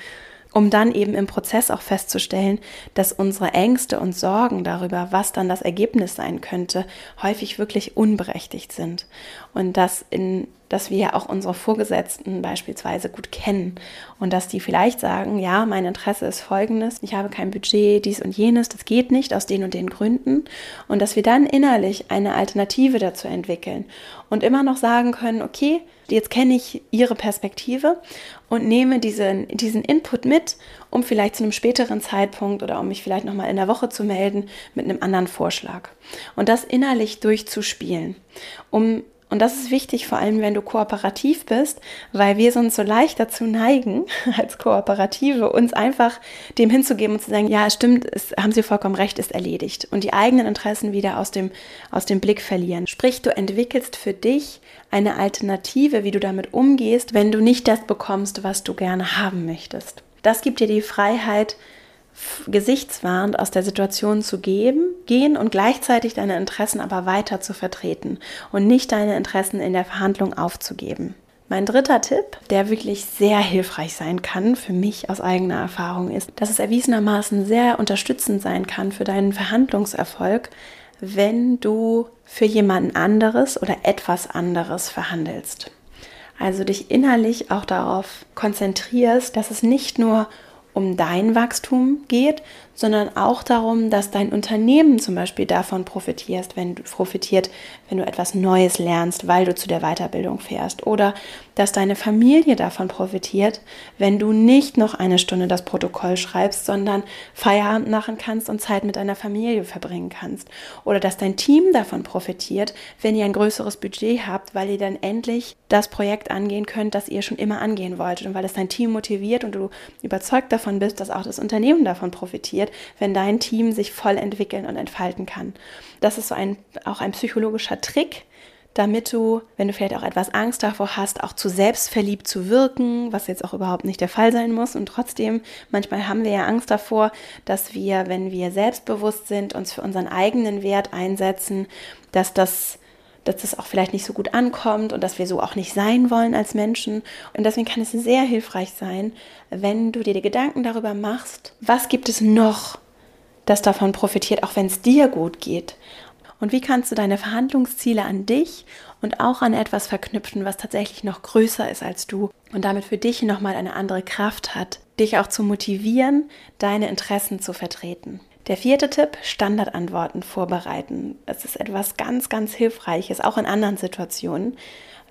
um dann eben im Prozess auch festzustellen, dass unsere Ängste und Sorgen darüber, was dann das Ergebnis sein könnte, häufig wirklich unberechtigt sind. Und dass in dass wir ja auch unsere Vorgesetzten beispielsweise gut kennen und dass die vielleicht sagen, ja, mein Interesse ist folgendes, ich habe kein Budget, dies und jenes, das geht nicht aus den und den Gründen und dass wir dann innerlich eine Alternative dazu entwickeln und immer noch sagen können, okay, jetzt kenne ich Ihre Perspektive und nehme diesen, diesen Input mit, um vielleicht zu einem späteren Zeitpunkt oder um mich vielleicht nochmal in der Woche zu melden mit einem anderen Vorschlag. Und das innerlich durchzuspielen, um und das ist wichtig, vor allem wenn du kooperativ bist, weil wir sonst so leicht dazu neigen, als Kooperative, uns einfach dem hinzugeben und zu sagen, ja, stimmt, es, haben Sie vollkommen recht, ist erledigt. Und die eigenen Interessen wieder aus dem, aus dem Blick verlieren. Sprich, du entwickelst für dich eine Alternative, wie du damit umgehst, wenn du nicht das bekommst, was du gerne haben möchtest. Das gibt dir die Freiheit, gesichtswahrend aus der Situation zu geben, gehen und gleichzeitig deine Interessen aber weiter zu vertreten und nicht deine Interessen in der Verhandlung aufzugeben. Mein dritter Tipp, der wirklich sehr hilfreich sein kann, für mich aus eigener Erfahrung, ist, dass es erwiesenermaßen sehr unterstützend sein kann für deinen Verhandlungserfolg, wenn du für jemanden anderes oder etwas anderes verhandelst. Also dich innerlich auch darauf konzentrierst, dass es nicht nur um dein Wachstum geht, sondern auch darum, dass dein Unternehmen zum Beispiel davon profitierst, wenn du profitiert, wenn du etwas Neues lernst, weil du zu der Weiterbildung fährst. Oder dass deine Familie davon profitiert, wenn du nicht noch eine Stunde das Protokoll schreibst, sondern Feierabend machen kannst und Zeit mit deiner Familie verbringen kannst. Oder dass dein Team davon profitiert, wenn ihr ein größeres Budget habt, weil ihr dann endlich das Projekt angehen könnt, das ihr schon immer angehen wolltet und weil es dein Team motiviert und du überzeugt davon bist, dass auch das Unternehmen davon profitiert wenn dein Team sich voll entwickeln und entfalten kann. Das ist so ein, auch ein psychologischer Trick, damit du, wenn du vielleicht auch etwas Angst davor hast, auch zu selbstverliebt zu wirken, was jetzt auch überhaupt nicht der Fall sein muss. Und trotzdem, manchmal haben wir ja Angst davor, dass wir, wenn wir selbstbewusst sind, uns für unseren eigenen Wert einsetzen, dass das dass das auch vielleicht nicht so gut ankommt und dass wir so auch nicht sein wollen als Menschen. Und deswegen kann es sehr hilfreich sein, wenn du dir die Gedanken darüber machst, was gibt es noch, das davon profitiert, auch wenn es dir gut geht. Und wie kannst du deine Verhandlungsziele an dich und auch an etwas verknüpfen, was tatsächlich noch größer ist als du und damit für dich nochmal eine andere Kraft hat, dich auch zu motivieren, deine Interessen zu vertreten. Der vierte Tipp, Standardantworten vorbereiten. Das ist etwas ganz, ganz Hilfreiches, auch in anderen Situationen,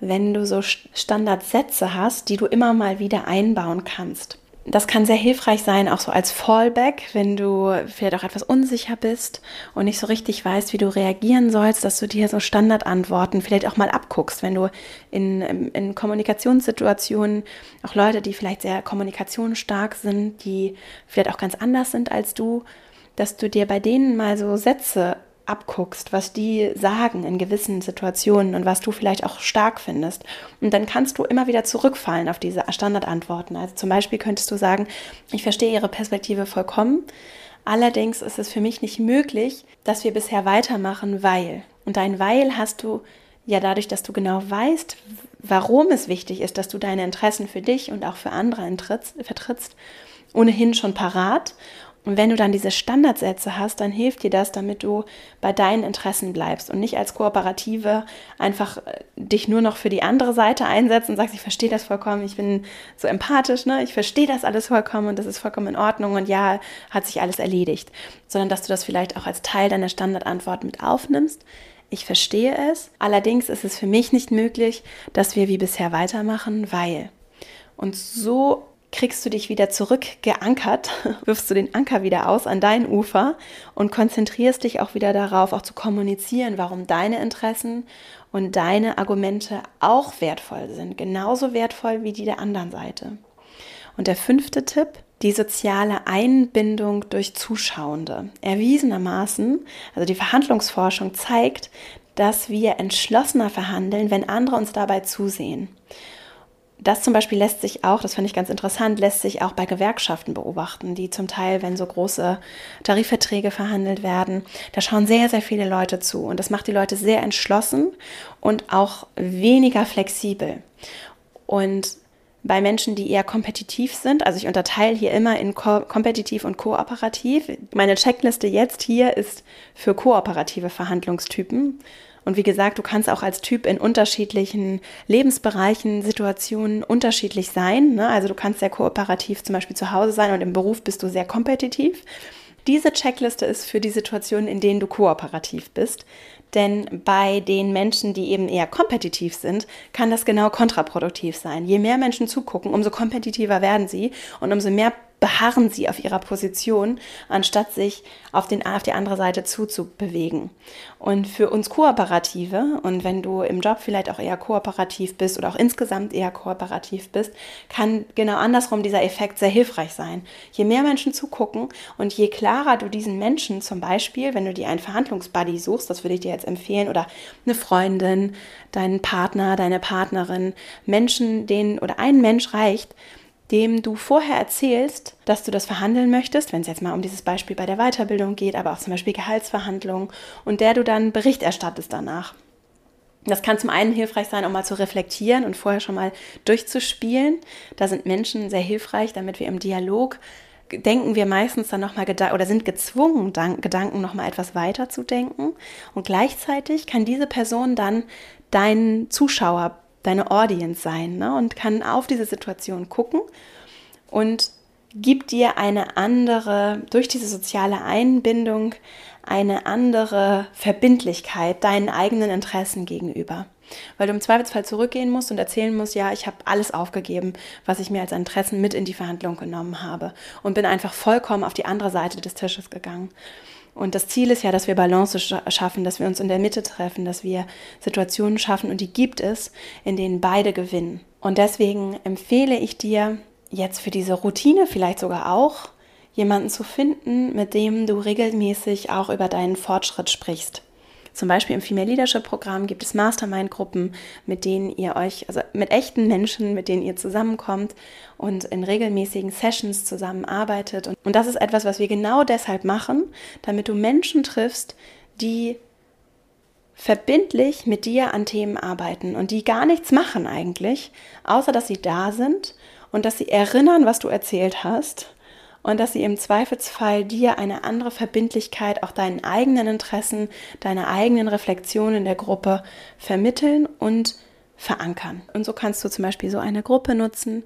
wenn du so Standardsätze hast, die du immer mal wieder einbauen kannst. Das kann sehr hilfreich sein, auch so als Fallback, wenn du vielleicht auch etwas unsicher bist und nicht so richtig weißt, wie du reagieren sollst, dass du dir so Standardantworten vielleicht auch mal abguckst, wenn du in, in Kommunikationssituationen auch Leute, die vielleicht sehr kommunikationsstark sind, die vielleicht auch ganz anders sind als du, dass du dir bei denen mal so Sätze abguckst, was die sagen in gewissen Situationen und was du vielleicht auch stark findest. Und dann kannst du immer wieder zurückfallen auf diese Standardantworten. Also zum Beispiel könntest du sagen, ich verstehe ihre Perspektive vollkommen, Allerdings ist es für mich nicht möglich, dass wir bisher weitermachen, weil. Und dein Weil hast du ja dadurch, dass du genau weißt, warum es wichtig ist, dass du deine Interessen für dich und auch für andere vertrittst, ohnehin schon parat. Und wenn du dann diese Standardsätze hast, dann hilft dir das, damit du bei deinen Interessen bleibst und nicht als Kooperative einfach äh, dich nur noch für die andere Seite einsetzt und sagst, ich verstehe das vollkommen, ich bin so empathisch, ne? ich verstehe das alles vollkommen und das ist vollkommen in Ordnung und ja, hat sich alles erledigt. Sondern dass du das vielleicht auch als Teil deiner Standardantwort mit aufnimmst. Ich verstehe es, allerdings ist es für mich nicht möglich, dass wir wie bisher weitermachen, weil. Und so kriegst du dich wieder zurückgeankert, wirfst du den Anker wieder aus an dein Ufer und konzentrierst dich auch wieder darauf, auch zu kommunizieren, warum deine Interessen und deine Argumente auch wertvoll sind, genauso wertvoll wie die der anderen Seite. Und der fünfte Tipp, die soziale Einbindung durch Zuschauende. Erwiesenermaßen, also die Verhandlungsforschung zeigt, dass wir entschlossener verhandeln, wenn andere uns dabei zusehen. Das zum Beispiel lässt sich auch, das fand ich ganz interessant, lässt sich auch bei Gewerkschaften beobachten, die zum Teil, wenn so große Tarifverträge verhandelt werden, da schauen sehr, sehr viele Leute zu. Und das macht die Leute sehr entschlossen und auch weniger flexibel. Und bei Menschen, die eher kompetitiv sind, also ich unterteile hier immer in ko kompetitiv und kooperativ. Meine Checkliste jetzt hier ist für kooperative Verhandlungstypen. Und wie gesagt, du kannst auch als Typ in unterschiedlichen Lebensbereichen, Situationen unterschiedlich sein. Ne? Also du kannst sehr kooperativ zum Beispiel zu Hause sein und im Beruf bist du sehr kompetitiv. Diese Checkliste ist für die Situationen, in denen du kooperativ bist. Denn bei den Menschen, die eben eher kompetitiv sind, kann das genau kontraproduktiv sein. Je mehr Menschen zugucken, umso kompetitiver werden sie und umso mehr beharren sie auf ihrer Position, anstatt sich auf, den, auf die andere Seite zuzubewegen. Und für uns Kooperative, und wenn du im Job vielleicht auch eher kooperativ bist oder auch insgesamt eher kooperativ bist, kann genau andersrum dieser Effekt sehr hilfreich sein. Je mehr Menschen zugucken und je klarer du diesen Menschen zum Beispiel, wenn du dir einen Verhandlungsbuddy suchst, das würde ich dir jetzt empfehlen, oder eine Freundin, deinen Partner, deine Partnerin, Menschen, denen oder ein Mensch reicht, dem du vorher erzählst, dass du das verhandeln möchtest, wenn es jetzt mal um dieses Beispiel bei der Weiterbildung geht, aber auch zum Beispiel Gehaltsverhandlungen und der du dann Bericht erstattest danach. Das kann zum einen hilfreich sein, um mal zu reflektieren und vorher schon mal durchzuspielen. Da sind Menschen sehr hilfreich, damit wir im Dialog denken wir meistens dann nochmal oder sind gezwungen, Gedanken nochmal etwas weiter zu denken. Und gleichzeitig kann diese Person dann deinen Zuschauer deine Audience sein ne? und kann auf diese Situation gucken und gibt dir eine andere, durch diese soziale Einbindung, eine andere Verbindlichkeit deinen eigenen Interessen gegenüber. Weil du im Zweifelsfall zurückgehen musst und erzählen musst, ja, ich habe alles aufgegeben, was ich mir als Interessen mit in die Verhandlung genommen habe und bin einfach vollkommen auf die andere Seite des Tisches gegangen. Und das Ziel ist ja, dass wir Balance schaffen, dass wir uns in der Mitte treffen, dass wir Situationen schaffen und die gibt es, in denen beide gewinnen. Und deswegen empfehle ich dir jetzt für diese Routine vielleicht sogar auch, jemanden zu finden, mit dem du regelmäßig auch über deinen Fortschritt sprichst. Zum Beispiel im Female Leadership Programm gibt es Mastermind-Gruppen, mit denen ihr euch, also mit echten Menschen, mit denen ihr zusammenkommt und in regelmäßigen Sessions zusammenarbeitet. Und, und das ist etwas, was wir genau deshalb machen, damit du Menschen triffst, die verbindlich mit dir an Themen arbeiten und die gar nichts machen eigentlich, außer dass sie da sind und dass sie erinnern, was du erzählt hast und dass sie im Zweifelsfall dir eine andere Verbindlichkeit, auch deinen eigenen Interessen, deine eigenen Reflexionen in der Gruppe vermitteln und verankern. Und so kannst du zum Beispiel so eine Gruppe nutzen,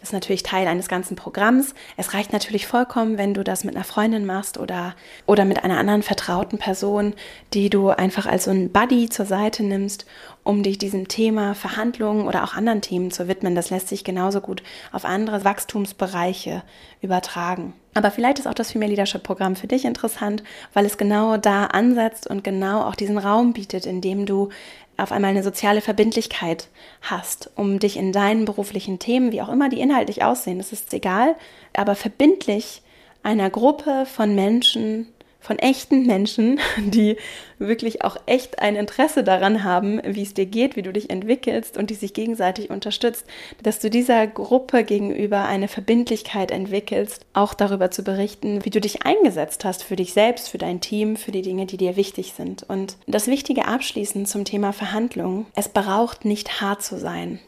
das ist natürlich Teil eines ganzen Programms. Es reicht natürlich vollkommen, wenn du das mit einer Freundin machst oder, oder mit einer anderen vertrauten Person, die du einfach als so ein Buddy zur Seite nimmst, um dich diesem Thema Verhandlungen oder auch anderen Themen zu widmen. Das lässt sich genauso gut auf andere Wachstumsbereiche übertragen. Aber vielleicht ist auch das Female Leadership Programm für dich interessant, weil es genau da ansetzt und genau auch diesen Raum bietet, in dem du auf einmal eine soziale Verbindlichkeit hast, um dich in deinen beruflichen Themen, wie auch immer die inhaltlich aussehen, das ist egal, aber verbindlich einer Gruppe von Menschen von echten Menschen, die wirklich auch echt ein Interesse daran haben, wie es dir geht, wie du dich entwickelst und die sich gegenseitig unterstützt, dass du dieser Gruppe gegenüber eine Verbindlichkeit entwickelst, auch darüber zu berichten, wie du dich eingesetzt hast für dich selbst, für dein Team, für die Dinge, die dir wichtig sind. Und das Wichtige abschließend zum Thema Verhandlungen, es braucht nicht hart zu sein.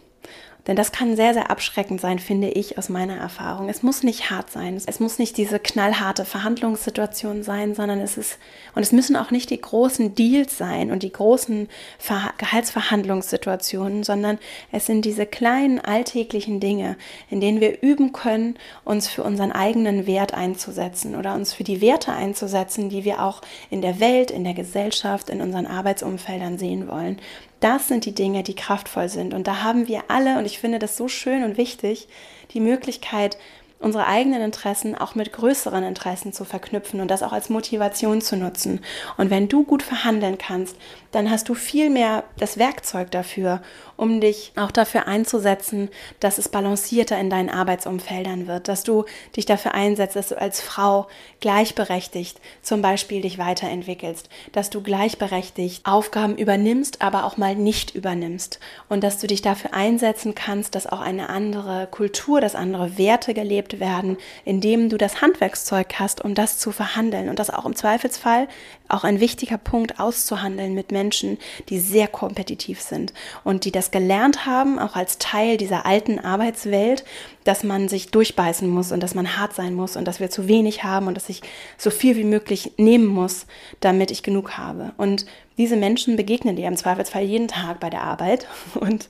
Denn das kann sehr, sehr abschreckend sein, finde ich aus meiner Erfahrung. Es muss nicht hart sein. Es muss nicht diese knallharte Verhandlungssituation sein, sondern es ist, und es müssen auch nicht die großen Deals sein und die großen Ver Gehaltsverhandlungssituationen, sondern es sind diese kleinen alltäglichen Dinge, in denen wir üben können, uns für unseren eigenen Wert einzusetzen oder uns für die Werte einzusetzen, die wir auch in der Welt, in der Gesellschaft, in unseren Arbeitsumfeldern sehen wollen. Das sind die Dinge, die kraftvoll sind. Und da haben wir alle, und ich finde das so schön und wichtig, die Möglichkeit, unsere eigenen Interessen auch mit größeren Interessen zu verknüpfen und das auch als Motivation zu nutzen. Und wenn du gut verhandeln kannst, dann hast du viel mehr das Werkzeug dafür, um dich auch dafür einzusetzen, dass es balancierter in deinen Arbeitsumfeldern wird, dass du dich dafür einsetzt, dass du als Frau gleichberechtigt zum Beispiel dich weiterentwickelst, dass du gleichberechtigt Aufgaben übernimmst, aber auch mal nicht übernimmst und dass du dich dafür einsetzen kannst, dass auch eine andere Kultur, dass andere Werte gelebt werden, indem du das Handwerkszeug hast, um das zu verhandeln und das auch im Zweifelsfall auch ein wichtiger Punkt auszuhandeln mit Menschen, die sehr kompetitiv sind und die das gelernt haben, auch als Teil dieser alten Arbeitswelt, dass man sich durchbeißen muss und dass man hart sein muss und dass wir zu wenig haben und dass ich so viel wie möglich nehmen muss, damit ich genug habe. Und diese Menschen begegnen dir im Zweifelsfall jeden Tag bei der Arbeit und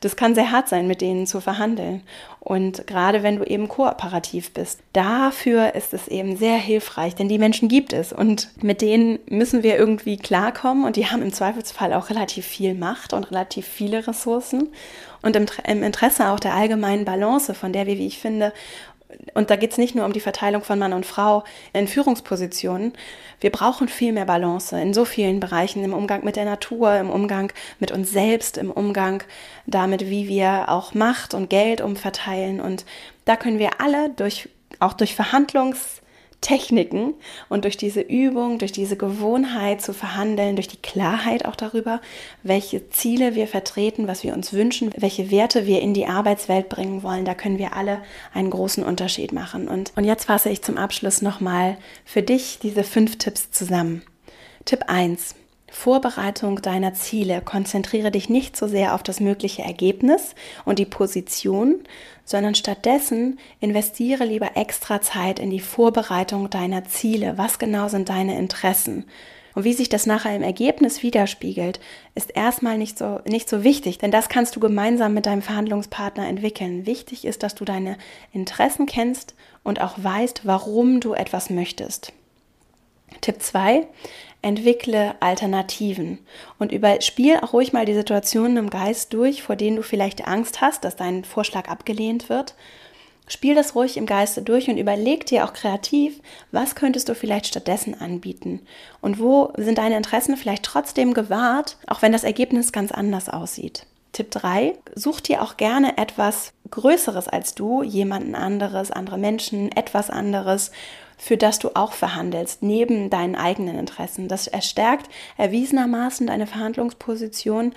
das kann sehr hart sein, mit denen zu verhandeln. Und gerade wenn du eben kooperativ bist, dafür ist es eben sehr hilfreich, denn die Menschen gibt es. Und mit denen müssen wir irgendwie klarkommen. Und die haben im Zweifelsfall auch relativ viel Macht und relativ viele Ressourcen. Und im, im Interesse auch der allgemeinen Balance, von der wir, wie ich finde, und da geht es nicht nur um die Verteilung von Mann und Frau in Führungspositionen. Wir brauchen viel mehr Balance in so vielen Bereichen, im Umgang mit der Natur, im Umgang mit uns selbst, im Umgang damit, wie wir auch Macht und Geld umverteilen. Und da können wir alle durch, auch durch Verhandlungs- Techniken und durch diese Übung, durch diese Gewohnheit zu verhandeln, durch die Klarheit auch darüber, welche Ziele wir vertreten, was wir uns wünschen, welche Werte wir in die Arbeitswelt bringen wollen, da können wir alle einen großen Unterschied machen. Und, und jetzt fasse ich zum Abschluss nochmal für dich diese fünf Tipps zusammen. Tipp 1. Vorbereitung deiner Ziele. Konzentriere dich nicht so sehr auf das mögliche Ergebnis und die Position, sondern stattdessen investiere lieber extra Zeit in die Vorbereitung deiner Ziele. Was genau sind deine Interessen? Und wie sich das nachher im Ergebnis widerspiegelt, ist erstmal nicht so, nicht so wichtig, denn das kannst du gemeinsam mit deinem Verhandlungspartner entwickeln. Wichtig ist, dass du deine Interessen kennst und auch weißt, warum du etwas möchtest. Tipp 2 entwickle Alternativen und überspiel auch ruhig mal die Situationen im Geist durch, vor denen du vielleicht Angst hast, dass dein Vorschlag abgelehnt wird. Spiel das ruhig im Geiste durch und überleg dir auch kreativ, was könntest du vielleicht stattdessen anbieten und wo sind deine Interessen vielleicht trotzdem gewahrt, auch wenn das Ergebnis ganz anders aussieht. Tipp 3, such dir auch gerne etwas Größeres als du, jemanden anderes, andere Menschen, etwas anderes, für das du auch verhandelst, neben deinen eigenen Interessen. Das erstärkt erwiesenermaßen deine Verhandlungsposition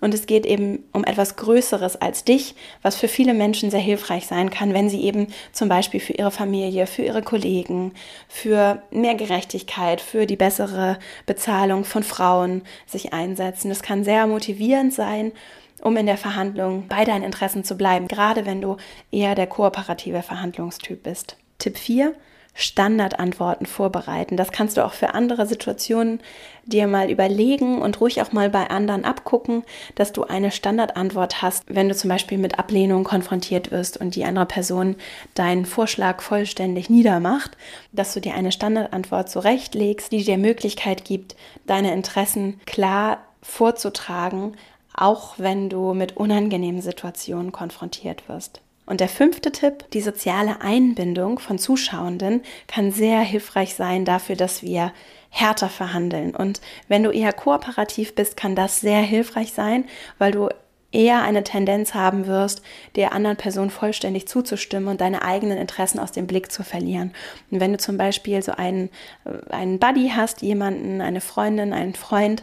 und es geht eben um etwas Größeres als dich, was für viele Menschen sehr hilfreich sein kann, wenn sie eben zum Beispiel für ihre Familie, für ihre Kollegen, für mehr Gerechtigkeit, für die bessere Bezahlung von Frauen sich einsetzen. Das kann sehr motivierend sein um in der Verhandlung bei deinen Interessen zu bleiben, gerade wenn du eher der kooperative Verhandlungstyp bist. Tipp 4. Standardantworten vorbereiten. Das kannst du auch für andere Situationen dir mal überlegen und ruhig auch mal bei anderen abgucken, dass du eine Standardantwort hast, wenn du zum Beispiel mit Ablehnung konfrontiert wirst und die andere Person deinen Vorschlag vollständig niedermacht, dass du dir eine Standardantwort zurechtlegst, die dir Möglichkeit gibt, deine Interessen klar vorzutragen, auch wenn du mit unangenehmen Situationen konfrontiert wirst. Und der fünfte Tipp, die soziale Einbindung von Zuschauenden kann sehr hilfreich sein dafür, dass wir härter verhandeln. Und wenn du eher kooperativ bist, kann das sehr hilfreich sein, weil du eher eine Tendenz haben wirst, der anderen Person vollständig zuzustimmen und deine eigenen Interessen aus dem Blick zu verlieren. Und wenn du zum Beispiel so einen, äh, einen Buddy hast, jemanden, eine Freundin, einen Freund,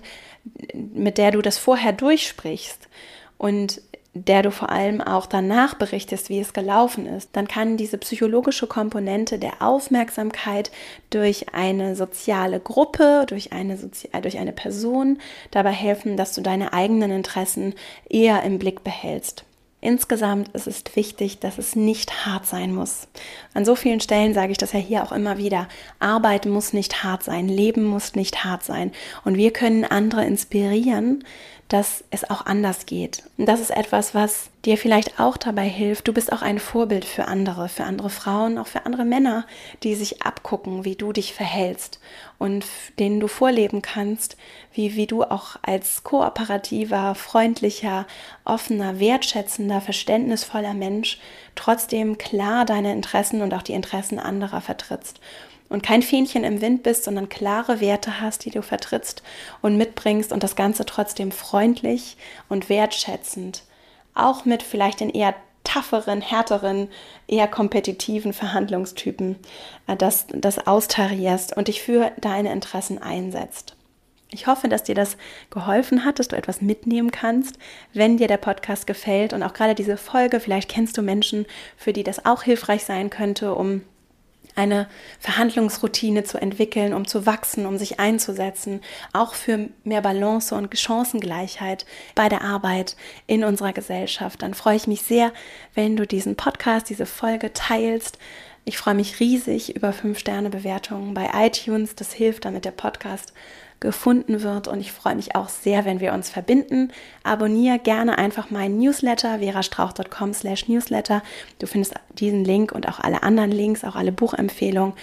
mit der du das vorher durchsprichst und der du vor allem auch danach berichtest, wie es gelaufen ist, dann kann diese psychologische Komponente der Aufmerksamkeit durch eine soziale Gruppe, durch eine, Sozi äh, durch eine Person dabei helfen, dass du deine eigenen Interessen eher im Blick behältst. Insgesamt ist es wichtig, dass es nicht hart sein muss. An so vielen Stellen sage ich das ja hier auch immer wieder. Arbeit muss nicht hart sein, Leben muss nicht hart sein. Und wir können andere inspirieren, dass es auch anders geht. Und das ist etwas, was dir vielleicht auch dabei hilft. Du bist auch ein Vorbild für andere, für andere Frauen, auch für andere Männer, die sich abgucken, wie du dich verhältst und denen du vorleben kannst, wie, wie du auch als kooperativer, freundlicher, offener, wertschätzender, verständnisvoller Mensch trotzdem klar deine Interessen und auch die Interessen anderer vertrittst und kein Fähnchen im Wind bist, sondern klare Werte hast, die du vertrittst und mitbringst und das Ganze trotzdem freundlich und wertschätzend, auch mit vielleicht den eher tougheren, härteren, eher kompetitiven Verhandlungstypen, äh, das, das austarierst und dich für deine Interessen einsetzt. Ich hoffe, dass dir das geholfen hat, dass du etwas mitnehmen kannst, wenn dir der Podcast gefällt und auch gerade diese Folge, vielleicht kennst du Menschen, für die das auch hilfreich sein könnte, um eine Verhandlungsroutine zu entwickeln, um zu wachsen, um sich einzusetzen, auch für mehr Balance und Chancengleichheit bei der Arbeit in unserer Gesellschaft. Dann freue ich mich sehr, wenn du diesen Podcast, diese Folge teilst. Ich freue mich riesig über 5-Sterne-Bewertungen bei iTunes. Das hilft, damit der Podcast gefunden wird. Und ich freue mich auch sehr, wenn wir uns verbinden. Abonniere gerne einfach meinen Newsletter, verastrauch.com slash newsletter. Du findest diesen Link und auch alle anderen Links, auch alle Buchempfehlungen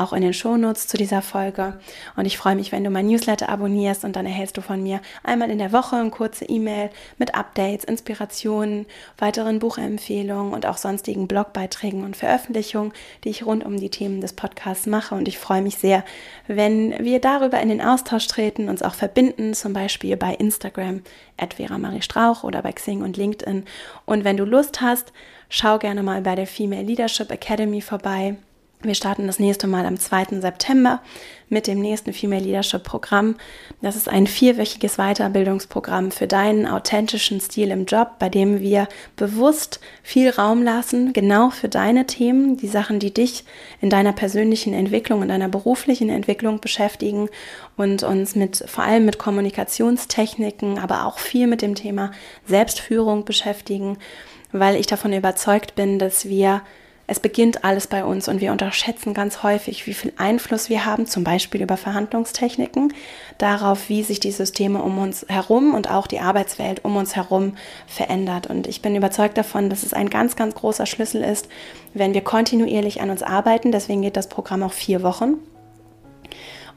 auch in den Shownotes zu dieser Folge. Und ich freue mich, wenn du mein Newsletter abonnierst und dann erhältst du von mir einmal in der Woche eine kurze E-Mail mit Updates, Inspirationen, weiteren Buchempfehlungen und auch sonstigen Blogbeiträgen und Veröffentlichungen, die ich rund um die Themen des Podcasts mache. Und ich freue mich sehr, wenn wir darüber in den Austausch treten, uns auch verbinden, zum Beispiel bei Instagram at Vera Marie Strauch oder bei Xing und LinkedIn. Und wenn du Lust hast, schau gerne mal bei der Female Leadership Academy vorbei. Wir starten das nächste Mal am 2. September mit dem nächsten Female Leadership Programm. Das ist ein vierwöchiges Weiterbildungsprogramm für deinen authentischen Stil im Job, bei dem wir bewusst viel Raum lassen, genau für deine Themen, die Sachen, die dich in deiner persönlichen Entwicklung, in deiner beruflichen Entwicklung beschäftigen und uns mit, vor allem mit Kommunikationstechniken, aber auch viel mit dem Thema Selbstführung beschäftigen, weil ich davon überzeugt bin, dass wir es beginnt alles bei uns und wir unterschätzen ganz häufig, wie viel Einfluss wir haben, zum Beispiel über Verhandlungstechniken, darauf, wie sich die Systeme um uns herum und auch die Arbeitswelt um uns herum verändert. Und ich bin überzeugt davon, dass es ein ganz, ganz großer Schlüssel ist, wenn wir kontinuierlich an uns arbeiten. Deswegen geht das Programm auch vier Wochen.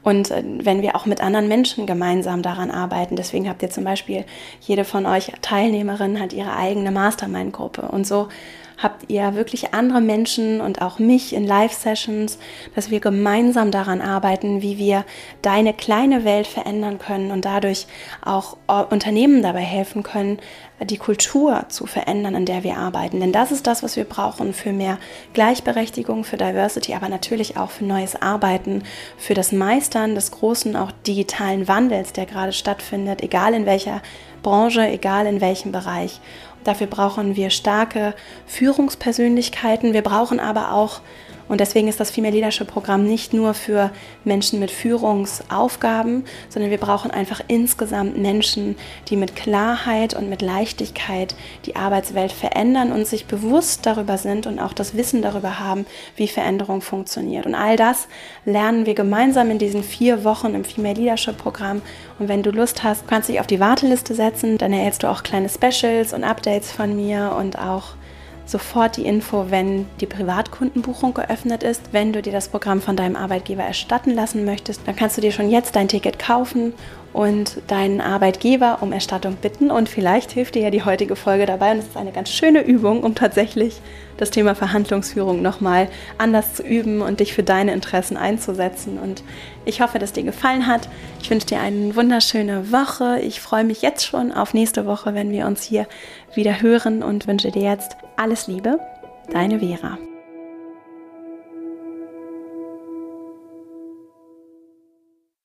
Und äh, wenn wir auch mit anderen Menschen gemeinsam daran arbeiten, deswegen habt ihr zum Beispiel, jede von euch Teilnehmerinnen hat ihre eigene Mastermind-Gruppe. Und so habt ihr wirklich andere Menschen und auch mich in Live-Sessions, dass wir gemeinsam daran arbeiten, wie wir deine kleine Welt verändern können und dadurch auch äh, Unternehmen dabei helfen können, die Kultur zu verändern, in der wir arbeiten. Denn das ist das, was wir brauchen für mehr Gleichberechtigung, für Diversity, aber natürlich auch für neues Arbeiten, für das Meistern des großen, auch digitalen Wandels, der gerade stattfindet, egal in welcher Branche, egal in welchem Bereich. Dafür brauchen wir starke Führungspersönlichkeiten. Wir brauchen aber auch und deswegen ist das Female Leadership Programm nicht nur für Menschen mit Führungsaufgaben, sondern wir brauchen einfach insgesamt Menschen, die mit Klarheit und mit Leichtigkeit die Arbeitswelt verändern und sich bewusst darüber sind und auch das Wissen darüber haben, wie Veränderung funktioniert. Und all das lernen wir gemeinsam in diesen vier Wochen im Female Leadership Programm. Und wenn du Lust hast, kannst du dich auf die Warteliste setzen. Dann erhältst du auch kleine Specials und Updates von mir und auch sofort die Info, wenn die Privatkundenbuchung geöffnet ist. Wenn du dir das Programm von deinem Arbeitgeber erstatten lassen möchtest, dann kannst du dir schon jetzt dein Ticket kaufen und deinen Arbeitgeber um Erstattung bitten. Und vielleicht hilft dir ja die heutige Folge dabei. Und es ist eine ganz schöne Übung, um tatsächlich das Thema Verhandlungsführung nochmal anders zu üben und dich für deine Interessen einzusetzen. Und ich hoffe, dass dir gefallen hat. Ich wünsche dir eine wunderschöne Woche. Ich freue mich jetzt schon auf nächste Woche, wenn wir uns hier wieder hören und wünsche dir jetzt alles Liebe. Deine Vera.